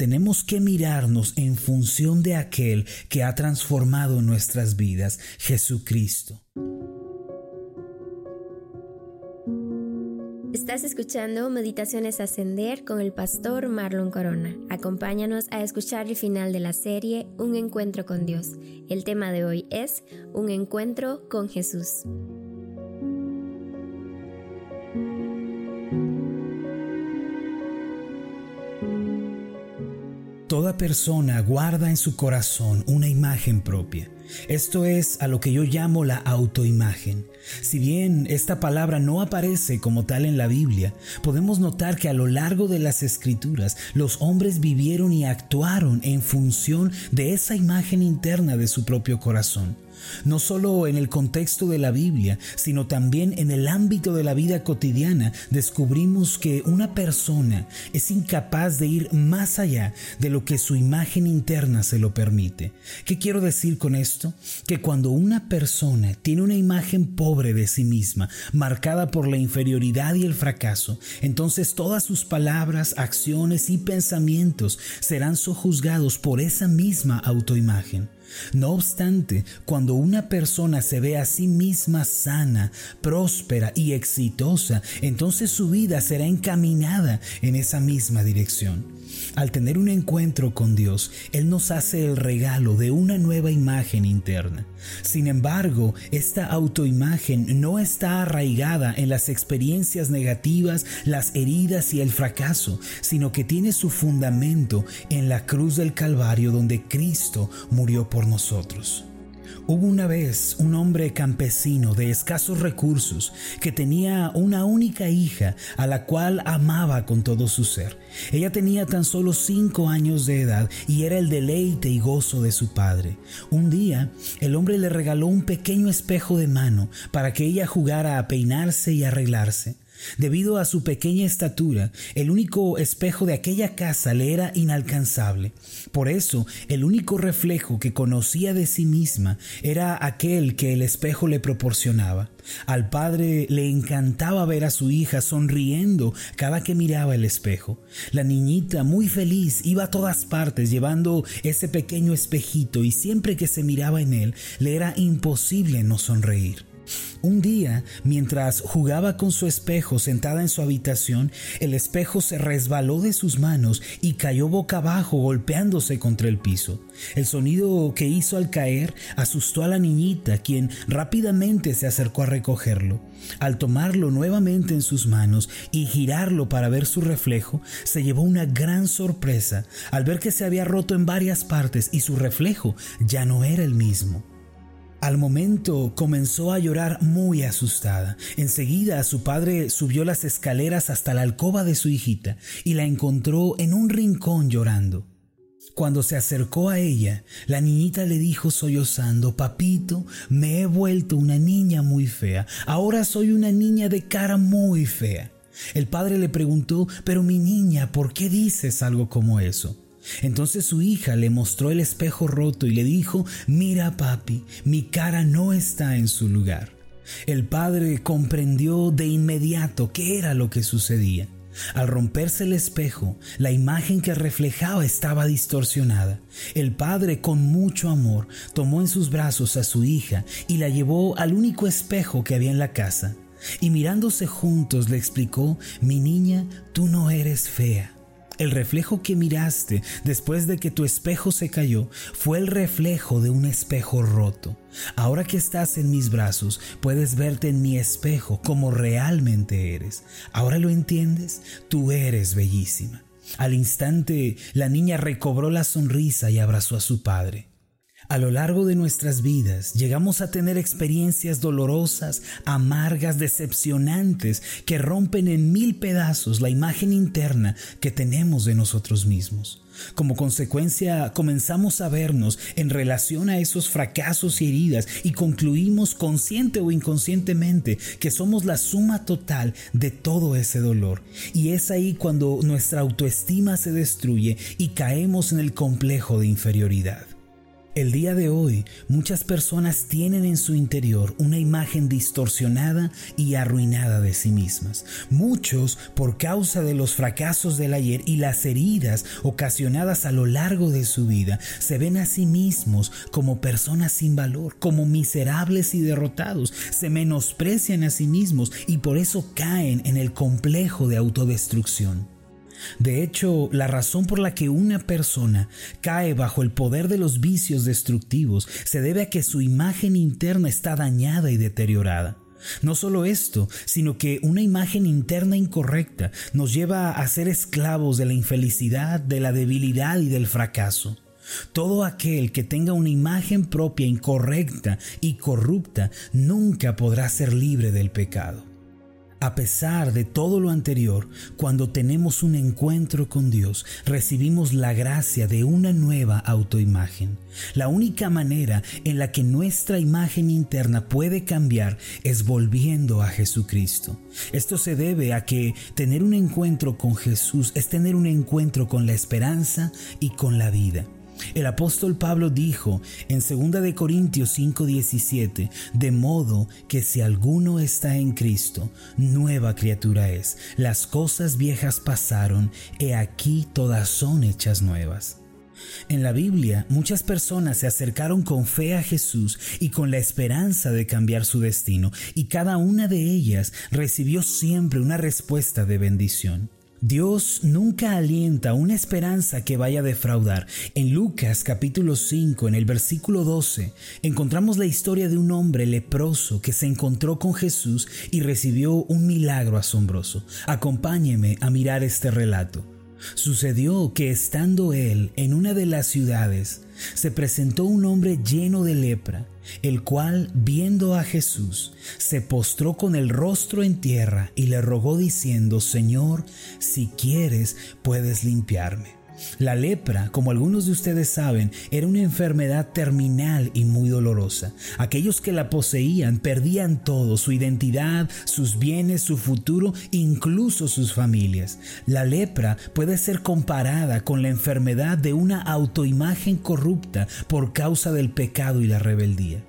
tenemos que mirarnos en función de aquel que ha transformado nuestras vidas, Jesucristo. Estás escuchando Meditaciones Ascender con el pastor Marlon Corona. Acompáñanos a escuchar el final de la serie Un encuentro con Dios. El tema de hoy es Un encuentro con Jesús. Persona guarda en su corazón una imagen propia. Esto es a lo que yo llamo la autoimagen. Si bien esta palabra no aparece como tal en la Biblia, podemos notar que a lo largo de las escrituras los hombres vivieron y actuaron en función de esa imagen interna de su propio corazón no solo en el contexto de la Biblia, sino también en el ámbito de la vida cotidiana, descubrimos que una persona es incapaz de ir más allá de lo que su imagen interna se lo permite. ¿Qué quiero decir con esto? Que cuando una persona tiene una imagen pobre de sí misma, marcada por la inferioridad y el fracaso, entonces todas sus palabras, acciones y pensamientos serán sojuzgados por esa misma autoimagen. No obstante, cuando una persona se ve a sí misma sana, próspera y exitosa, entonces su vida será encaminada en esa misma dirección. Al tener un encuentro con Dios, Él nos hace el regalo de una nueva imagen interna. Sin embargo, esta autoimagen no está arraigada en las experiencias negativas, las heridas y el fracaso, sino que tiene su fundamento en la cruz del Calvario donde Cristo murió por nosotros. Hubo una vez un hombre campesino de escasos recursos que tenía una única hija a la cual amaba con todo su ser. Ella tenía tan solo cinco años de edad y era el deleite y gozo de su padre. Un día, el hombre le regaló un pequeño espejo de mano para que ella jugara a peinarse y arreglarse. Debido a su pequeña estatura, el único espejo de aquella casa le era inalcanzable. Por eso, el único reflejo que conocía de sí misma era aquel que el espejo le proporcionaba. Al padre le encantaba ver a su hija sonriendo cada que miraba el espejo. La niñita, muy feliz, iba a todas partes llevando ese pequeño espejito y siempre que se miraba en él, le era imposible no sonreír. Un día, mientras jugaba con su espejo sentada en su habitación, el espejo se resbaló de sus manos y cayó boca abajo golpeándose contra el piso. El sonido que hizo al caer asustó a la niñita, quien rápidamente se acercó a recogerlo. Al tomarlo nuevamente en sus manos y girarlo para ver su reflejo, se llevó una gran sorpresa al ver que se había roto en varias partes y su reflejo ya no era el mismo. Al momento comenzó a llorar muy asustada. Enseguida su padre subió las escaleras hasta la alcoba de su hijita y la encontró en un rincón llorando. Cuando se acercó a ella, la niñita le dijo sollozando, Papito, me he vuelto una niña muy fea. Ahora soy una niña de cara muy fea. El padre le preguntó, pero mi niña, ¿por qué dices algo como eso? Entonces su hija le mostró el espejo roto y le dijo, mira papi, mi cara no está en su lugar. El padre comprendió de inmediato qué era lo que sucedía. Al romperse el espejo, la imagen que reflejaba estaba distorsionada. El padre, con mucho amor, tomó en sus brazos a su hija y la llevó al único espejo que había en la casa. Y mirándose juntos le explicó, mi niña, tú no eres fea. El reflejo que miraste después de que tu espejo se cayó fue el reflejo de un espejo roto. Ahora que estás en mis brazos, puedes verte en mi espejo como realmente eres. ¿Ahora lo entiendes? Tú eres bellísima. Al instante, la niña recobró la sonrisa y abrazó a su padre. A lo largo de nuestras vidas llegamos a tener experiencias dolorosas, amargas, decepcionantes, que rompen en mil pedazos la imagen interna que tenemos de nosotros mismos. Como consecuencia, comenzamos a vernos en relación a esos fracasos y heridas y concluimos consciente o inconscientemente que somos la suma total de todo ese dolor. Y es ahí cuando nuestra autoestima se destruye y caemos en el complejo de inferioridad. El día de hoy muchas personas tienen en su interior una imagen distorsionada y arruinada de sí mismas. Muchos, por causa de los fracasos del ayer y las heridas ocasionadas a lo largo de su vida, se ven a sí mismos como personas sin valor, como miserables y derrotados, se menosprecian a sí mismos y por eso caen en el complejo de autodestrucción. De hecho, la razón por la que una persona cae bajo el poder de los vicios destructivos se debe a que su imagen interna está dañada y deteriorada. No solo esto, sino que una imagen interna incorrecta nos lleva a ser esclavos de la infelicidad, de la debilidad y del fracaso. Todo aquel que tenga una imagen propia incorrecta y corrupta nunca podrá ser libre del pecado. A pesar de todo lo anterior, cuando tenemos un encuentro con Dios, recibimos la gracia de una nueva autoimagen. La única manera en la que nuestra imagen interna puede cambiar es volviendo a Jesucristo. Esto se debe a que tener un encuentro con Jesús es tener un encuentro con la esperanza y con la vida. El apóstol Pablo dijo en 2 de Corintios 5:17, de modo que si alguno está en Cristo, nueva criatura es. Las cosas viejas pasaron, he aquí todas son hechas nuevas. En la Biblia muchas personas se acercaron con fe a Jesús y con la esperanza de cambiar su destino, y cada una de ellas recibió siempre una respuesta de bendición. Dios nunca alienta una esperanza que vaya a defraudar. En Lucas capítulo 5, en el versículo 12, encontramos la historia de un hombre leproso que se encontró con Jesús y recibió un milagro asombroso. Acompáñeme a mirar este relato. Sucedió que estando él en una de las ciudades, se presentó un hombre lleno de lepra, el cual, viendo a Jesús, se postró con el rostro en tierra y le rogó diciendo, Señor, si quieres, puedes limpiarme. La lepra, como algunos de ustedes saben, era una enfermedad terminal y muy dolorosa. Aquellos que la poseían perdían todo, su identidad, sus bienes, su futuro, incluso sus familias. La lepra puede ser comparada con la enfermedad de una autoimagen corrupta por causa del pecado y la rebeldía.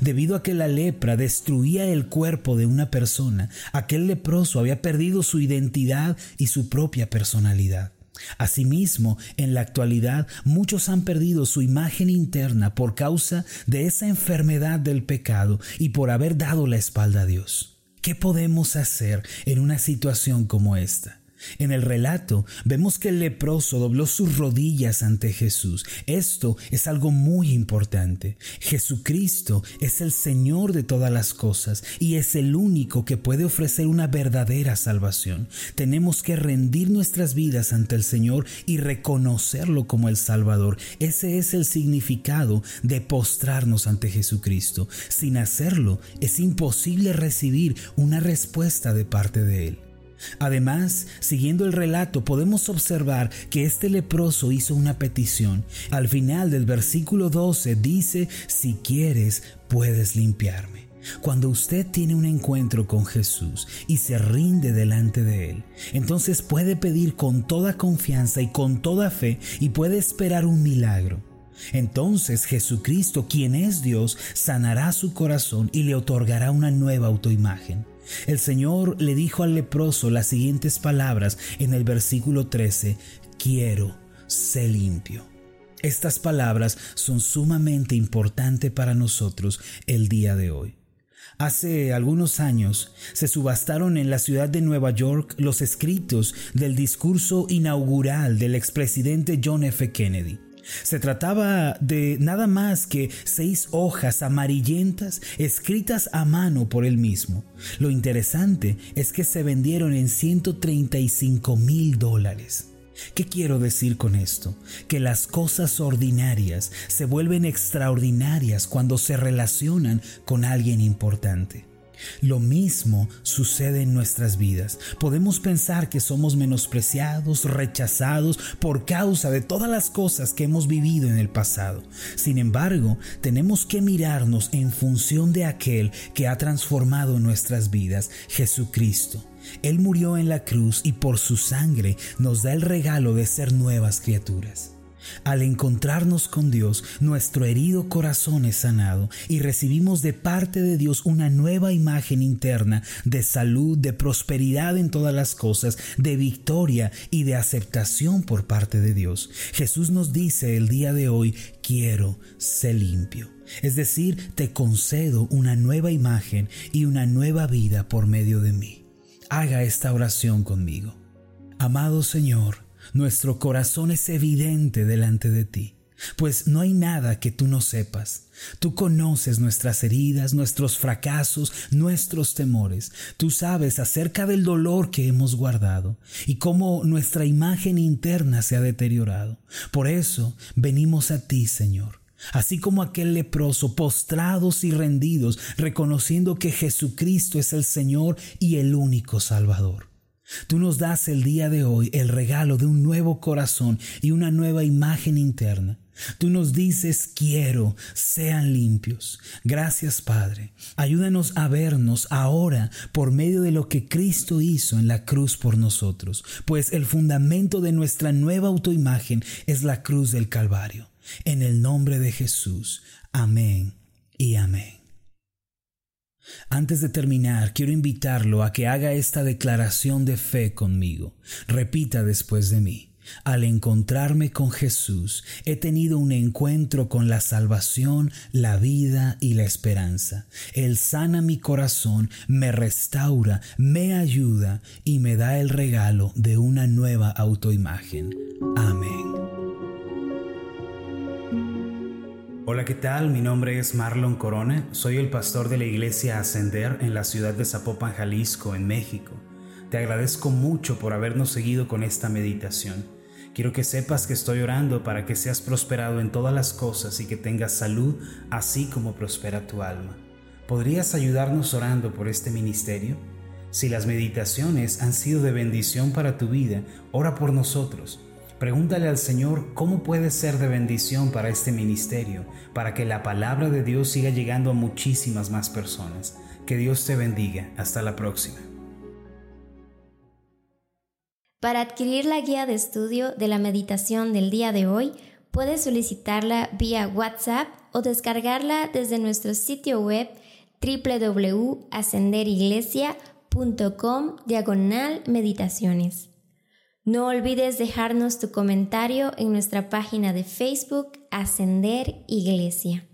Debido a que la lepra destruía el cuerpo de una persona, aquel leproso había perdido su identidad y su propia personalidad. Asimismo, en la actualidad muchos han perdido su imagen interna por causa de esa enfermedad del pecado y por haber dado la espalda a Dios. ¿Qué podemos hacer en una situación como esta? En el relato vemos que el leproso dobló sus rodillas ante Jesús. Esto es algo muy importante. Jesucristo es el Señor de todas las cosas y es el único que puede ofrecer una verdadera salvación. Tenemos que rendir nuestras vidas ante el Señor y reconocerlo como el Salvador. Ese es el significado de postrarnos ante Jesucristo. Sin hacerlo, es imposible recibir una respuesta de parte de Él. Además, siguiendo el relato, podemos observar que este leproso hizo una petición. Al final del versículo 12 dice, si quieres, puedes limpiarme. Cuando usted tiene un encuentro con Jesús y se rinde delante de Él, entonces puede pedir con toda confianza y con toda fe y puede esperar un milagro. Entonces Jesucristo, quien es Dios, sanará su corazón y le otorgará una nueva autoimagen. El Señor le dijo al leproso las siguientes palabras en el versículo 13, quiero, sé limpio. Estas palabras son sumamente importantes para nosotros el día de hoy. Hace algunos años se subastaron en la ciudad de Nueva York los escritos del discurso inaugural del expresidente John F. Kennedy. Se trataba de nada más que seis hojas amarillentas escritas a mano por él mismo. Lo interesante es que se vendieron en 135 mil dólares. ¿Qué quiero decir con esto? Que las cosas ordinarias se vuelven extraordinarias cuando se relacionan con alguien importante. Lo mismo sucede en nuestras vidas. Podemos pensar que somos menospreciados, rechazados por causa de todas las cosas que hemos vivido en el pasado. Sin embargo, tenemos que mirarnos en función de aquel que ha transformado nuestras vidas, Jesucristo. Él murió en la cruz y por su sangre nos da el regalo de ser nuevas criaturas. Al encontrarnos con Dios, nuestro herido corazón es sanado y recibimos de parte de Dios una nueva imagen interna de salud, de prosperidad en todas las cosas, de victoria y de aceptación por parte de Dios. Jesús nos dice el día de hoy, quiero ser limpio. Es decir, te concedo una nueva imagen y una nueva vida por medio de mí. Haga esta oración conmigo. Amado Señor, nuestro corazón es evidente delante de ti, pues no hay nada que tú no sepas. Tú conoces nuestras heridas, nuestros fracasos, nuestros temores. Tú sabes acerca del dolor que hemos guardado y cómo nuestra imagen interna se ha deteriorado. Por eso venimos a ti, Señor. Así como aquel leproso, postrados y rendidos, reconociendo que Jesucristo es el Señor y el único Salvador. Tú nos das el día de hoy el regalo de un nuevo corazón y una nueva imagen interna. Tú nos dices, quiero, sean limpios. Gracias Padre. Ayúdanos a vernos ahora por medio de lo que Cristo hizo en la cruz por nosotros, pues el fundamento de nuestra nueva autoimagen es la cruz del Calvario. En el nombre de Jesús. Amén y amén. Antes de terminar, quiero invitarlo a que haga esta declaración de fe conmigo. Repita después de mí. Al encontrarme con Jesús, he tenido un encuentro con la salvación, la vida y la esperanza. Él sana mi corazón, me restaura, me ayuda y me da el regalo de una nueva autoimagen. Amén. Hola, ¿qué tal? Mi nombre es Marlon Corona, soy el pastor de la iglesia Ascender en la ciudad de Zapopan, Jalisco, en México. Te agradezco mucho por habernos seguido con esta meditación. Quiero que sepas que estoy orando para que seas prosperado en todas las cosas y que tengas salud, así como prospera tu alma. ¿Podrías ayudarnos orando por este ministerio? Si las meditaciones han sido de bendición para tu vida, ora por nosotros Pregúntale al Señor cómo puede ser de bendición para este ministerio, para que la palabra de Dios siga llegando a muchísimas más personas. Que Dios te bendiga. Hasta la próxima. Para adquirir la guía de estudio de la meditación del día de hoy, puedes solicitarla vía WhatsApp o descargarla desde nuestro sitio web www.ascenderiglesia.com diagonal meditaciones. No olvides dejarnos tu comentario en nuestra página de Facebook Ascender Iglesia.